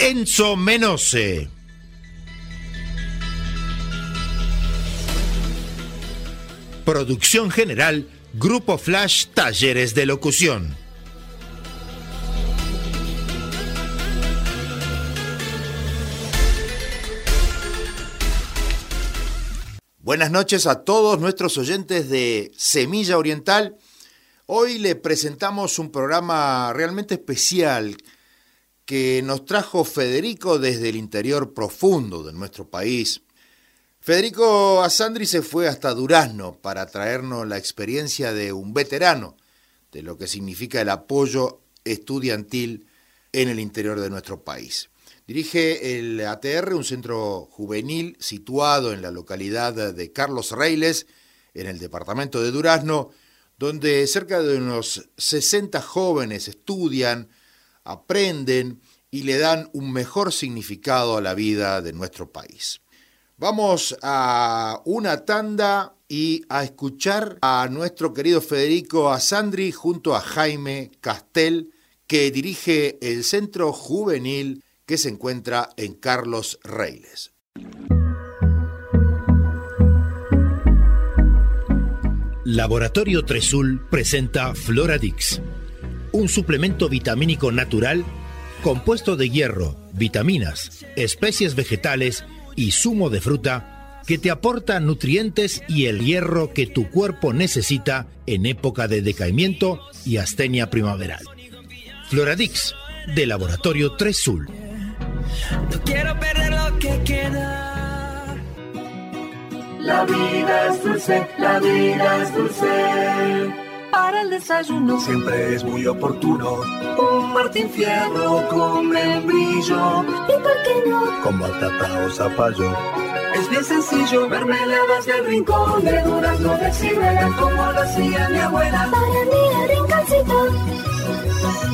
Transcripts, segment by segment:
Enzo Menose. Producción general Grupo Flash Talleres de Locución. Buenas noches a todos nuestros oyentes de Semilla Oriental. Hoy le presentamos un programa realmente especial que nos trajo Federico desde el interior profundo de nuestro país. Federico Asandri se fue hasta Durazno para traernos la experiencia de un veterano de lo que significa el apoyo estudiantil en el interior de nuestro país. Dirige el ATR, un centro juvenil situado en la localidad de Carlos Reiles, en el departamento de Durazno, donde cerca de unos 60 jóvenes estudian, aprenden y le dan un mejor significado a la vida de nuestro país. Vamos a una tanda y a escuchar a nuestro querido Federico Asandri junto a Jaime Castel, que dirige el Centro Juvenil que se encuentra en Carlos Reiles. Laboratorio Tresul presenta Floradix, un suplemento vitamínico natural compuesto de hierro, vitaminas, especies vegetales y zumo de fruta que te aporta nutrientes y el hierro que tu cuerpo necesita en época de decaimiento y astenia primaveral. Floradix, de Laboratorio 3 Sul. No quiero perder lo que queda. La vida es dulce, la vida es dulce para el desayuno. Siempre es muy oportuno. Un Martín Fierro con membrillo. ¿Y por qué no? Con batata o zapallo. Es bien sencillo, mermeladas del rincón de durazno de ciruela, como lo hacía mi abuela. Para mi rinconcito.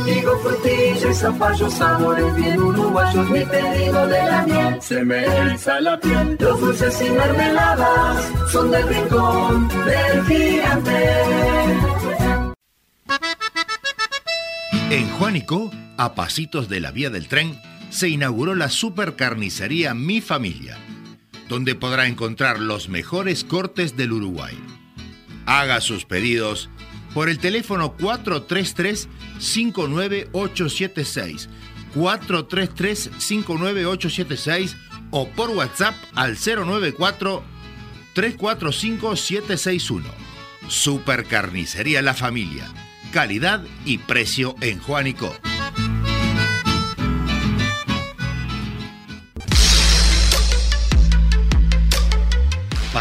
Digo frutilla y zapallo, sabores bien uruguayos, mi pedido de la miel. Se me eriza la piel. Los dulces y mermeladas son del rincón del gigante. En Juanico, a pasitos de la vía del tren, se inauguró la supercarnicería Mi Familia, donde podrá encontrar los mejores cortes del Uruguay. Haga sus pedidos por el teléfono 433-59876, 433-59876 o por WhatsApp al 094-345-761. Supercarnicería La Familia. Calidad y precio en Juanico.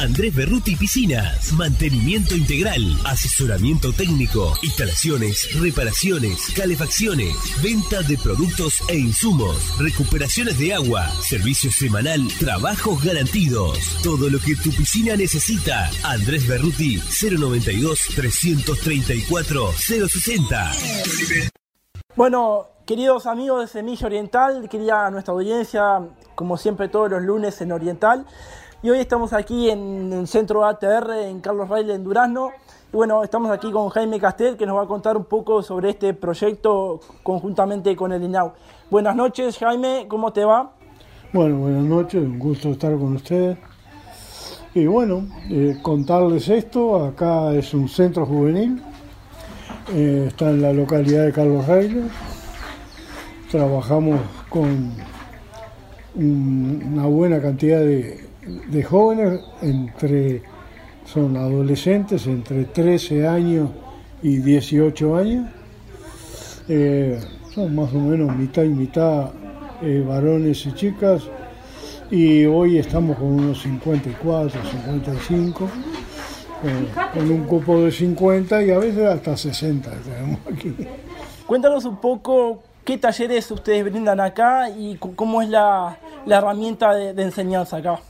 Andrés Berruti Piscinas. Mantenimiento integral, asesoramiento técnico, instalaciones, reparaciones, calefacciones, venta de productos e insumos, recuperaciones de agua, servicio semanal, trabajos garantidos. Todo lo que tu piscina necesita. Andrés Berruti 092 334 060. Bueno, queridos amigos de Semilla Oriental, quería nuestra audiencia, como siempre todos los lunes en Oriental, y hoy estamos aquí en el centro ATR en Carlos Raile en Durazno. Y bueno, estamos aquí con Jaime Castel que nos va a contar un poco sobre este proyecto conjuntamente con el INAU. Buenas noches Jaime, ¿cómo te va? Bueno, buenas noches, un gusto estar con ustedes. Y bueno, eh, contarles esto, acá es un centro juvenil, eh, está en la localidad de Carlos Reina. Trabajamos con una buena cantidad de, jóvenes, entre, son adolescentes entre 13 años y 18 años. Eh, son más o menos mitad y mitad eh, varones y chicas. Y hoy estamos con unos 54, 55 con, un cupo de 50 y a veces hasta 60 tenemos aquí. Cuéntanos un poco qué talleres ustedes brindan acá y cómo es la, herramienta de, enseñanza acá.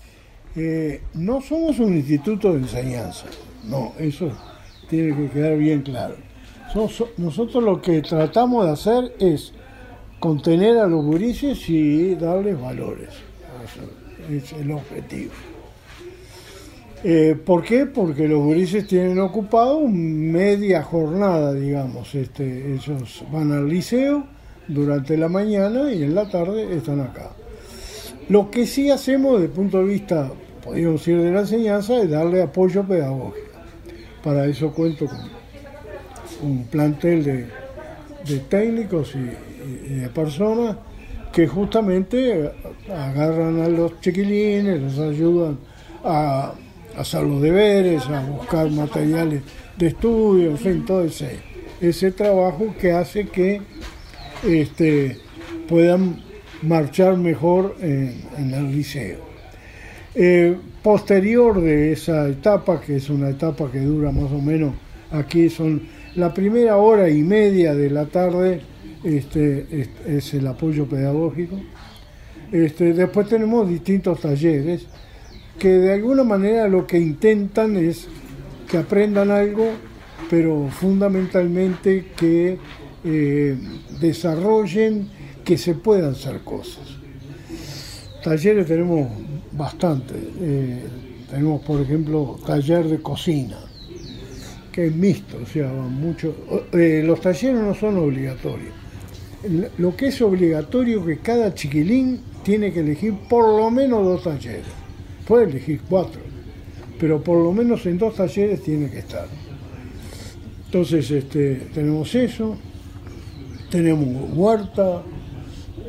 Eh, no somos un instituto de enseñanza, no, eso tiene que quedar bien claro. nosotros lo que tratamos de hacer es contener a los gurises y darles valores. Eso es el objetivo. Eh, ¿Por qué? Porque los gurises tienen ocupado media jornada, digamos. Este, ellos van al liceo durante la mañana y en la tarde están acá. Lo que sí hacemos desde el punto de vista, podríamos decir, de la enseñanza, es darle apoyo pedagógico. Para eso cuento con un plantel de, técnicos y, de personas que justamente agarran a los chiquilines, los ayudan a hacer los deberes, a buscar materiales de estudio, en fin, todo ese, ese trabajo que hace que este, puedan marchar mejor en, el liceo. Eh, posterior de esa etapa, que es una etapa que dura más o menos, aquí son la primera hora y media de la tarde, este, es, el apoyo pedagógico. Este, después tenemos distintos talleres que de alguna manera lo que intentan es que aprendan algo, pero fundamentalmente que eh, desarrollen, que se puedan hacer cosas. Talleres tenemos bastante. Eh, tenemos, por ejemplo, taller de cocina, que es mixto, o sea, mucho. Eh, los talleres no son obligatorios. Lo que es obligatorio es que cada chiquilín tiene que elegir por lo menos dos talleres puede elegir cuatro, pero por lo menos en dos talleres tiene que estar. Entonces este, tenemos eso, tenemos huerta,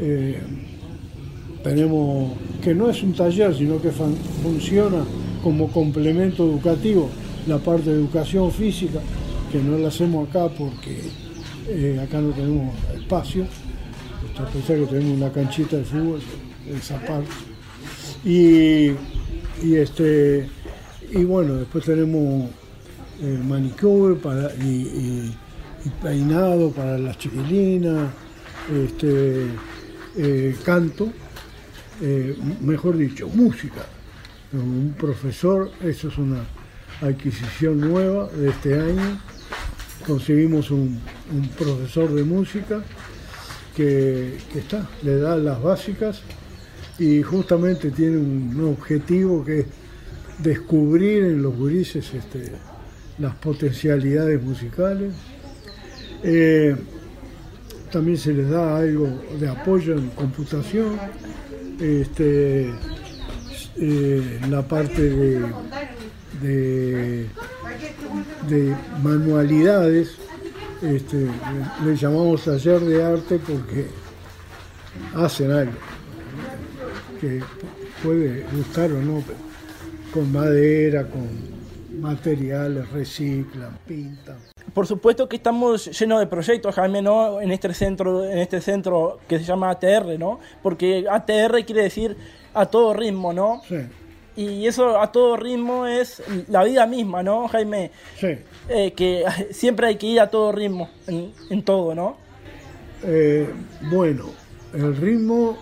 eh, tenemos que no es un taller, sino que funciona como complemento educativo la parte de educación física, que no la hacemos acá porque eh, acá no tenemos espacio, que tenemos una canchita de fútbol, esa parte. Y y este y bueno, después tenemos eh, manicure para, y, peinado para las chiquilinas, este, eh, canto, eh, mejor dicho, música. Un profesor, eso es una adquisición nueva de este año. Conseguimos un, profesor de música que, está, le da las básicas y justamente tiene un, objetivo que es descubrir en los gurises este, las potencialidades musicales. Eh, también se les da algo de apoyo en computación, este, eh, la parte de, de, manualidades, este, le llamamos taller de arte porque hacen algo que puede gustar o no, con madera, con materiales, reciclan, pintan. Por supuesto que estamos llenos de proyectos, Jaime, ¿no? En este centro, en este centro que se llama ATR, ¿no? Porque ATR quiere decir a todo ritmo, ¿no? Sí. Y eso a todo ritmo es la vida misma, ¿no, Jaime? Sí. Eh, que siempre hay que ir a todo ritmo, en, en todo, ¿no? Eh, bueno, el ritmo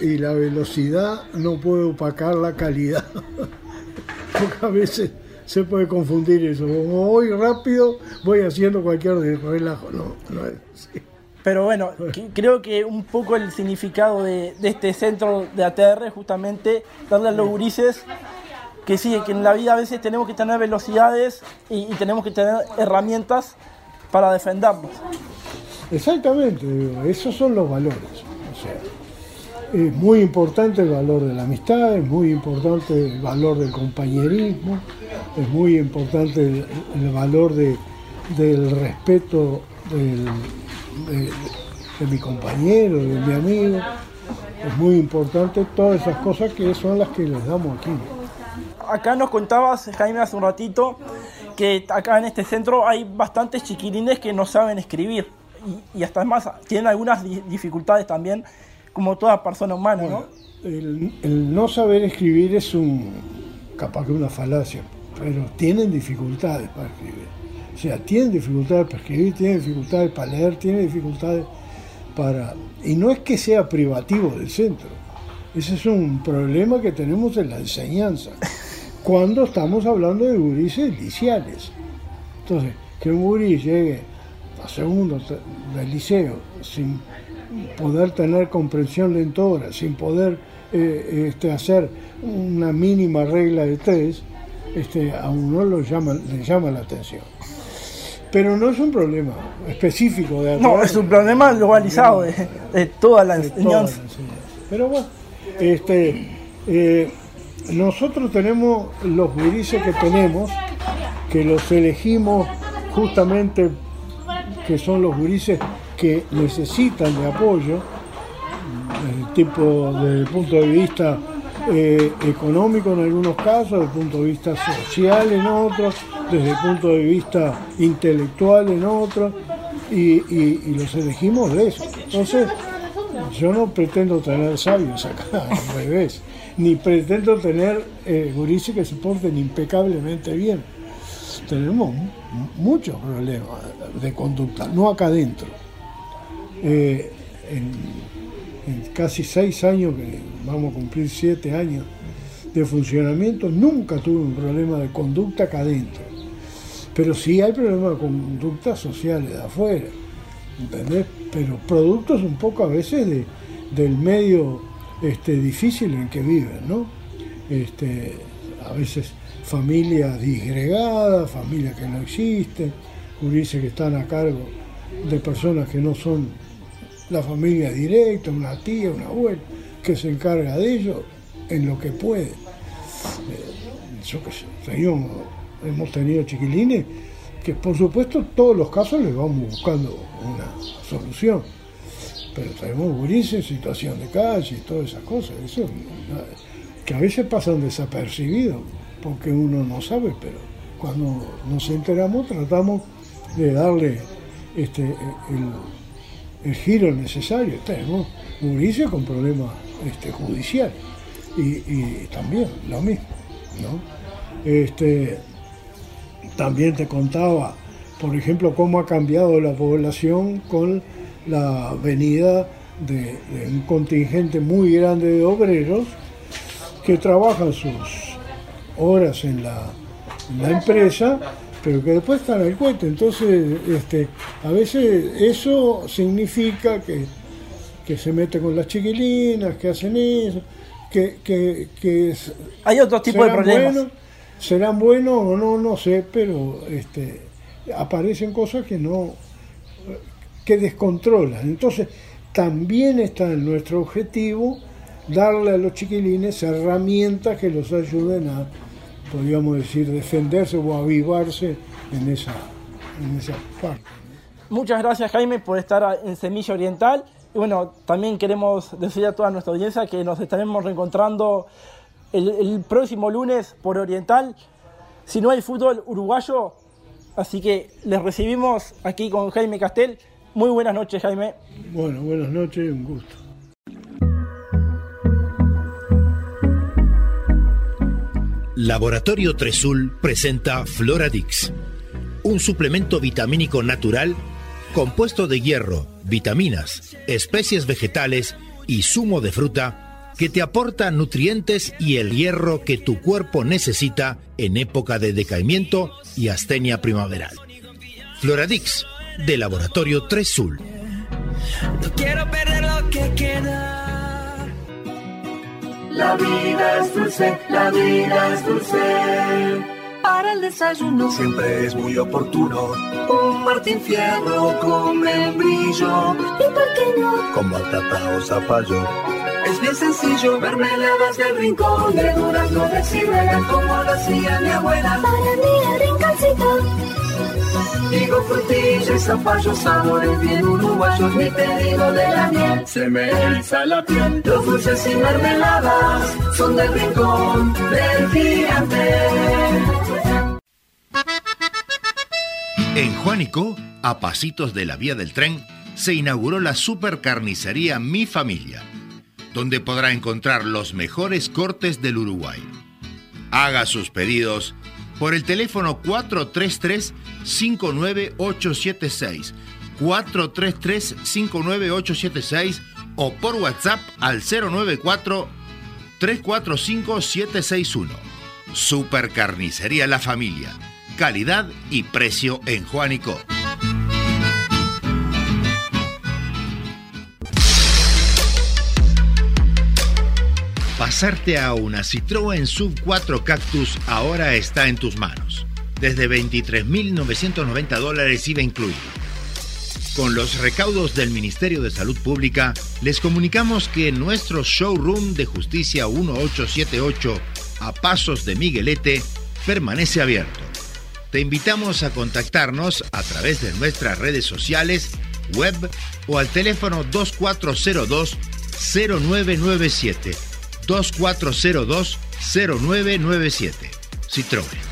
y la velocidad no puede opacar la calidad. Porque a veces se puede confundir eso. Como voy rápido, voy haciendo cualquier relajo. No, no es así. Pero bueno, que- creo que un poco el significado de, de este centro de ATR es justamente darle a los gurises que sí, que en la vida a veces tenemos que tener velocidades y, y tenemos que tener herramientas para defendernos. Exactamente, esos son los valores. O sea, es muy importante el valor de la amistad, es muy importante el valor del compañerismo, es muy importante el, el valor de, del respeto del- de, de mi compañero, de mi amigo. Es muy importante todas esas cosas que son las que les damos aquí. Acá nos contabas, Jaime, hace un ratito, que acá en este centro hay bastantes chiquilines que no saben escribir. Y, y hasta más, tienen algunas di- dificultades también, como toda persona humana, ¿no? El, el no saber escribir es un capaz que una falacia, pero tienen dificultades para escribir. O sea, tienen dificultades para escribir, tienen dificultades para leer, tienen dificultades para... Y no es que sea privativo del centro, ese es un problema que tenemos en la enseñanza, cuando estamos hablando de gurises liciales. Entonces, que un gurí llegue a segundo del liceo sin poder tener comprensión lectora, sin poder eh, este, hacer una mínima regla de tres, este, a uno lo llama, le llama la atención. Pero no es un problema específico de No, es un problema globalizado de, de toda la de toda la enseñanza. Pero bueno, este, eh, nosotros tenemos los gurises que tenemos, que los elegimos justamente, que son los gurises que necesitan de apoyo, tipo, desde el punto de vista eh, económico en algunos casos, desde el punto de vista social en otros, desde el punto de vista intelectual en otros, y, los elegimos de eso. Entonces, yo no pretendo tener sabios acá, al revés, ni pretendo tener eh, gurises que se porten impecablemente bien. Tenemos mu- muchos problemas de conducta, no acá adentro. Eh, en casi seis años, que vamos a cumplir siete años de funcionamiento, nunca tuve un problema de conducta acá adentro. Pero sí hay problemas de conducta sociales de afuera, ¿entendés? Pero productos un poco a veces de, del medio este, difícil en que viven, ¿no? Este, a veces familias disgregadas, familias que no existen, gurises que están a cargo de personas que no son la familia directa, una tía, una abuela, que se encarga de ellos en lo que puede. Eh, yo qué sé, hemos tenido chiquilines que por supuesto todos los casos les vamos buscando una solución. Pero tenemos gurises situación de calle y todas esas cosas, eso que a veces pasan desapercibidos porque uno no sabe, pero cuando nos enteramos tratamos de darle este, el, el giro necesario. Tenemos gurises con problemas este, judiciales y, también lo mismo, ¿no? Este, también te contaba, por ejemplo, cómo ha cambiado la población con la venida de, un contingente muy grande de obreros que trabajan sus horas en la empresa, pero que después están al cohete. Entonces, este, a veces eso significa que, que se mete con las chiquilinas, que hacen eso, que, que, Hay otro tipo de problemas. buenos, serán buenos o no, no sé, pero este, aparecen cosas que no, que descontrolan. Entonces, también está en nuestro objetivo darle a los chiquilines herramientas que los ayuden a, podríamos decir, defenderse o avivarse en esa, en esa parte. Muchas gracias Jaime por estar en Semilla Oriental. Y bueno, también queremos decir a toda nuestra audiencia que nos estaremos reencontrando el, el próximo lunes por Oriental. Si no hay fútbol uruguayo, así que les recibimos aquí con Jaime Castel. Muy buenas noches Jaime. Bueno, buenas noches un gusto. Laboratorio Tresul presenta Floradix, un suplemento vitamínico natural compuesto de hierro, vitaminas, especies vegetales y zumo de fruta que te aporta nutrientes y el hierro que tu cuerpo necesita en época de decaimiento y astenia primaveral. Floradix, de Laboratorio Tresul. No quiero perder lo que queda. La vida es dulce, la vida es dulce. Para el desayuno Siempre es muy oportuno. un Martín Fierro con membrillo. ¿Y por qué no? Con batata o zapallo. Es bien sencillo, mermeladas del rincón de durazno de ciruela como lo hacía mi abuela. Para mí el rinconcito. Digo frutilla y zapallo, sabores bien uruguayos, mi pedido de la miel. Se me eriza la piel, los dulces y mermeladas son del rincón del gigante. En Juanico, a pasitos de la vía del tren, se inauguró la supercarnicería Mi Familia, donde podrá encontrar los mejores cortes del Uruguay. Haga sus pedidos por el teléfono 433-59876, 433-59876 o por WhatsApp al 094-345-761. Supercarnicería La Familia. Calidad y precio en Juanico. Pasarte a una Citroën Sub 4 Cactus ahora está en tus manos. Desde 23.990 dólares IVA incluido. Con los recaudos del Ministerio de Salud Pública, les comunicamos que nuestro showroom de Justicia 1878 a Pasos de Miguelete permanece abierto. Te invitamos a contactarnos a través de nuestras redes sociales, web o al teléfono 2402-0997. 2402-0997. Citroën.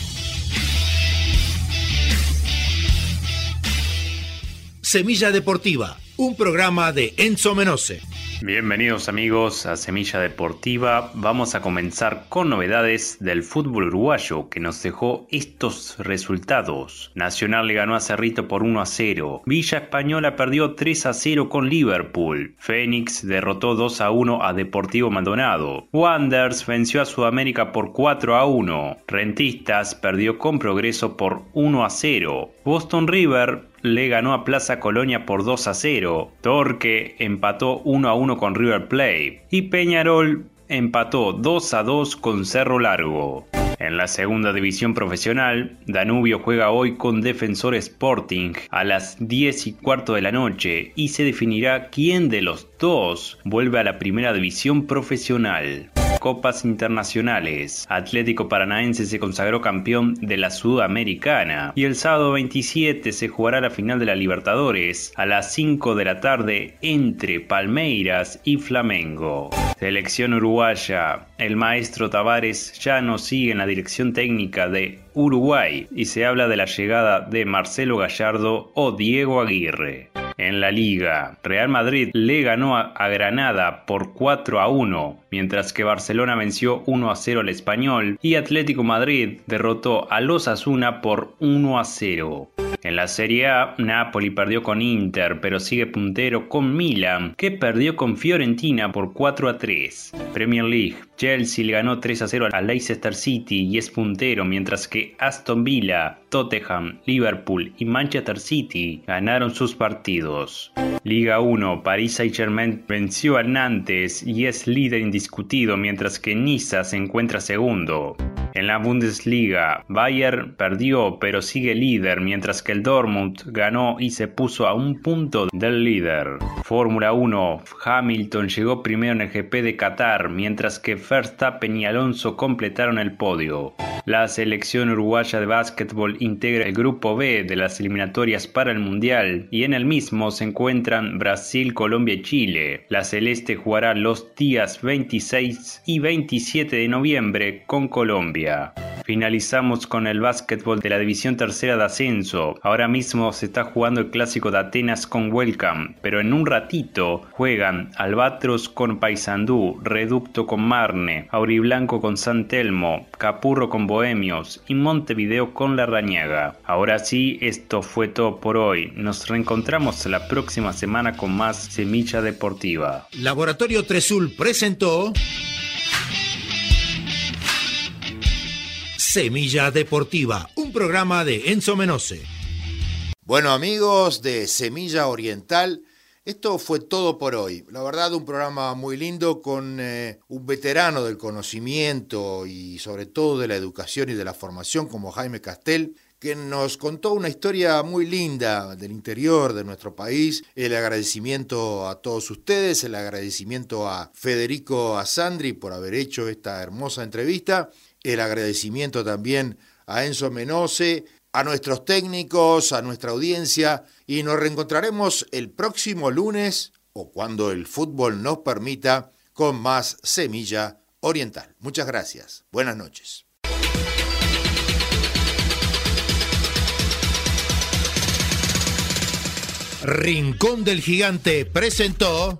Semilla Deportiva, un programa de Enzo Menose. Bienvenidos amigos a Semilla Deportiva. Vamos a comenzar con novedades del fútbol uruguayo que nos dejó estos resultados. Nacional le ganó a Cerrito por 1 a 0. Villa Española perdió 3 a 0 con Liverpool. Fénix derrotó 2 a 1 a Deportivo Maldonado. Wanderers venció a Sudamérica por 4 a 1. Rentistas perdió con Progreso por 1 a 0. Boston River le ganó a Plaza Colonia por 2 a 0. Torque empató 1 a 1 con River Plate. Y Peñarol empató 2 a 2 con Cerro Largo. En la segunda división profesional, Danubio juega hoy con Defensor Sporting a las 10 y cuarto de la noche y se definirá quién de los dos vuelve a la primera división profesional. Copas internacionales. Atlético Paranaense se consagró campeón de la Sudamericana y el sábado 27 se jugará la final de la Libertadores a las 5 de la tarde entre Palmeiras y Flamengo. Selección uruguaya. El maestro Tavares ya no sigue en la dirección técnica de Uruguay y se habla de la llegada de Marcelo Gallardo o Diego Aguirre. En la liga, Real Madrid le ganó a, Granada por 4 a 1, mientras que Barcelona venció 1 a 0 al Español y Atlético Madrid derrotó a los Asuna por 1 a 0. En la Serie A, Napoli perdió con Inter, pero sigue puntero con Milan, que perdió con Fiorentina por 4 a 3. Premier League, Chelsea le ganó 3 a 0 a Leicester City y es puntero, mientras que Aston Villa, Tottenham, Liverpool y Manchester City ganaron sus partidos. Liga 1, Paris Saint-Germain venció a Nantes y es líder indiscutido, mientras que Niza se encuentra segundo. En la Bundesliga, Bayern perdió pero sigue líder, mientras que el Dortmund ganó y se puso a un punto del líder. Fórmula 1, Hamilton llegó primero en el GP de Qatar, mientras que Verstappen y Alonso completaron el podio. La selección uruguaya de básquetbol integra el grupo B de las eliminatorias para el Mundial y en el mismo se encuentran Brasil, Colombia y Chile. La celeste jugará los días 26 y 27 de noviembre con Colombia. Finalizamos con el básquetbol de la división tercera de ascenso. Ahora mismo se está jugando el clásico de Atenas con Welcome, pero en un ratito juegan Albatros con Paysandú, Reducto con Marne, Auriblanco con San Telmo, Capurro con Bohemios y Montevideo con La Rañaga. Ahora sí, esto fue todo por hoy. Nos reencontramos la próxima semana con más Semilla Deportiva. Laboratorio Tresul presentó Semilla Deportiva, un programa de Enzo Menose. Bueno amigos de Semilla Oriental, esto fue todo por hoy. La verdad, un programa muy lindo con eh, un veterano del conocimiento y sobre todo de la educación y de la formación como Jaime Castel, que nos contó una historia muy linda del interior de nuestro país. El agradecimiento a todos ustedes, el agradecimiento a Federico Asandri por haber hecho esta hermosa entrevista el agradecimiento también a Enzo Menose, a nuestros técnicos, a nuestra audiencia y nos reencontraremos el próximo lunes o cuando el fútbol nos permita con más Semilla Oriental. Muchas gracias. Buenas noches. Rincón del Gigante presentó...